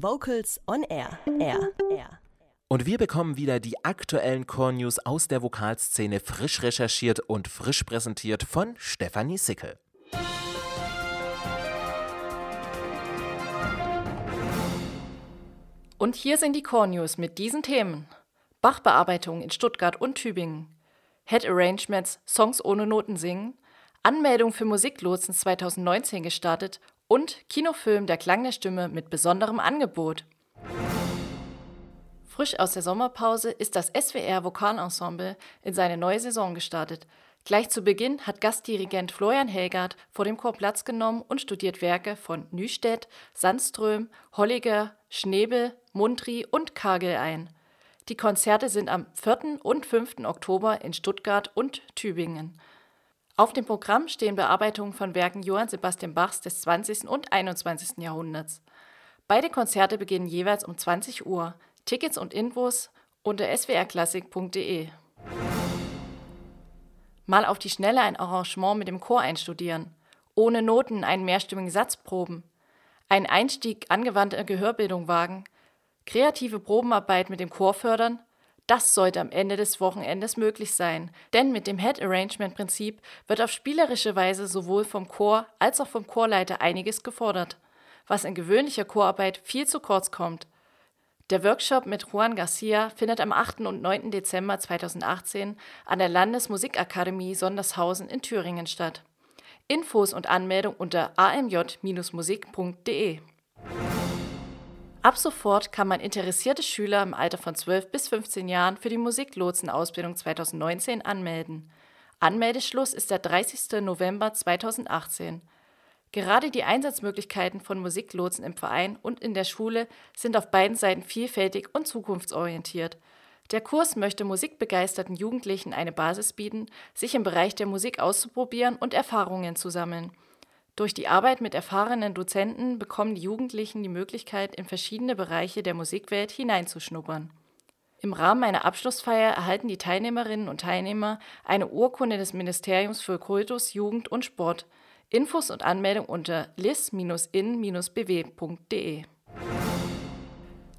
Vocals on Air. Air. Air. Und wir bekommen wieder die aktuellen Core News aus der Vokalszene frisch recherchiert und frisch präsentiert von Stefanie Sickel. Und hier sind die Core News mit diesen Themen. Bachbearbeitung in Stuttgart und Tübingen. Head Arrangements, Songs ohne Noten singen. Anmeldung für Musiklotsen 2019 gestartet und Kinofilm Der Klang der Stimme mit besonderem Angebot. Frisch aus der Sommerpause ist das SWR Vokalensemble in seine neue Saison gestartet. Gleich zu Beginn hat Gastdirigent Florian Helgard vor dem Chor Platz genommen und studiert Werke von Nüstedt, Sandström, Holliger, Schnebel, Mundry und Kagel ein. Die Konzerte sind am 4. und 5. Oktober in Stuttgart und Tübingen. Auf dem Programm stehen Bearbeitungen von Werken Johann Sebastian Bachs des 20. und 21. Jahrhunderts. Beide Konzerte beginnen jeweils um 20 Uhr. Tickets und Infos unter swrklassik.de. Mal auf die Schnelle ein Arrangement mit dem Chor einstudieren. Ohne Noten einen mehrstimmigen Satz proben. Einen Einstieg angewandter Gehörbildung wagen. Kreative Probenarbeit mit dem Chor fördern das sollte am Ende des Wochenendes möglich sein, denn mit dem Head Arrangement Prinzip wird auf spielerische Weise sowohl vom Chor als auch vom Chorleiter einiges gefordert, was in gewöhnlicher Chorarbeit viel zu kurz kommt. Der Workshop mit Juan Garcia findet am 8. und 9. Dezember 2018 an der Landesmusikakademie Sondershausen in Thüringen statt. Infos und Anmeldung unter amj-musik.de. Ab sofort kann man interessierte Schüler im Alter von 12 bis 15 Jahren für die Musiklotsenausbildung 2019 anmelden. Anmeldeschluss ist der 30. November 2018. Gerade die Einsatzmöglichkeiten von Musiklotsen im Verein und in der Schule sind auf beiden Seiten vielfältig und zukunftsorientiert. Der Kurs möchte musikbegeisterten Jugendlichen eine Basis bieten, sich im Bereich der Musik auszuprobieren und Erfahrungen zu sammeln. Durch die Arbeit mit erfahrenen Dozenten bekommen die Jugendlichen die Möglichkeit, in verschiedene Bereiche der Musikwelt hineinzuschnuppern. Im Rahmen einer Abschlussfeier erhalten die Teilnehmerinnen und Teilnehmer eine Urkunde des Ministeriums für Kultus, Jugend und Sport. Infos und Anmeldung unter lis-in-bw.de.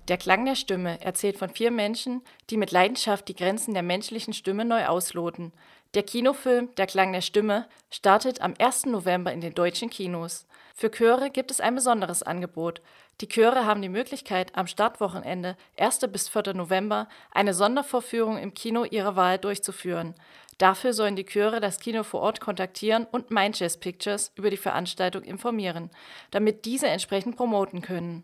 Der Klang der Stimme erzählt von vier Menschen, die mit Leidenschaft die Grenzen der menschlichen Stimme neu ausloten. Der Kinofilm Der Klang der Stimme startet am 1. November in den deutschen Kinos. Für Chöre gibt es ein besonderes Angebot. Die Chöre haben die Möglichkeit, am Startwochenende 1. bis 4. November eine Sondervorführung im Kino ihrer Wahl durchzuführen. Dafür sollen die Chöre das Kino vor Ort kontaktieren und Mind Jazz Pictures über die Veranstaltung informieren, damit diese entsprechend promoten können.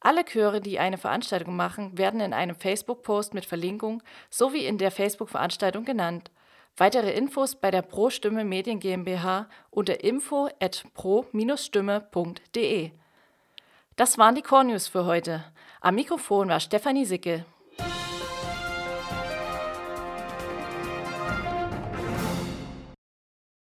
Alle Chöre, die eine Veranstaltung machen, werden in einem Facebook-Post mit Verlinkung sowie in der Facebook-Veranstaltung genannt. Weitere Infos bei der Pro Stimme Medien GmbH unter info at pro-stimme.de. Das waren die Core News für heute. Am Mikrofon war Stefanie Sickel.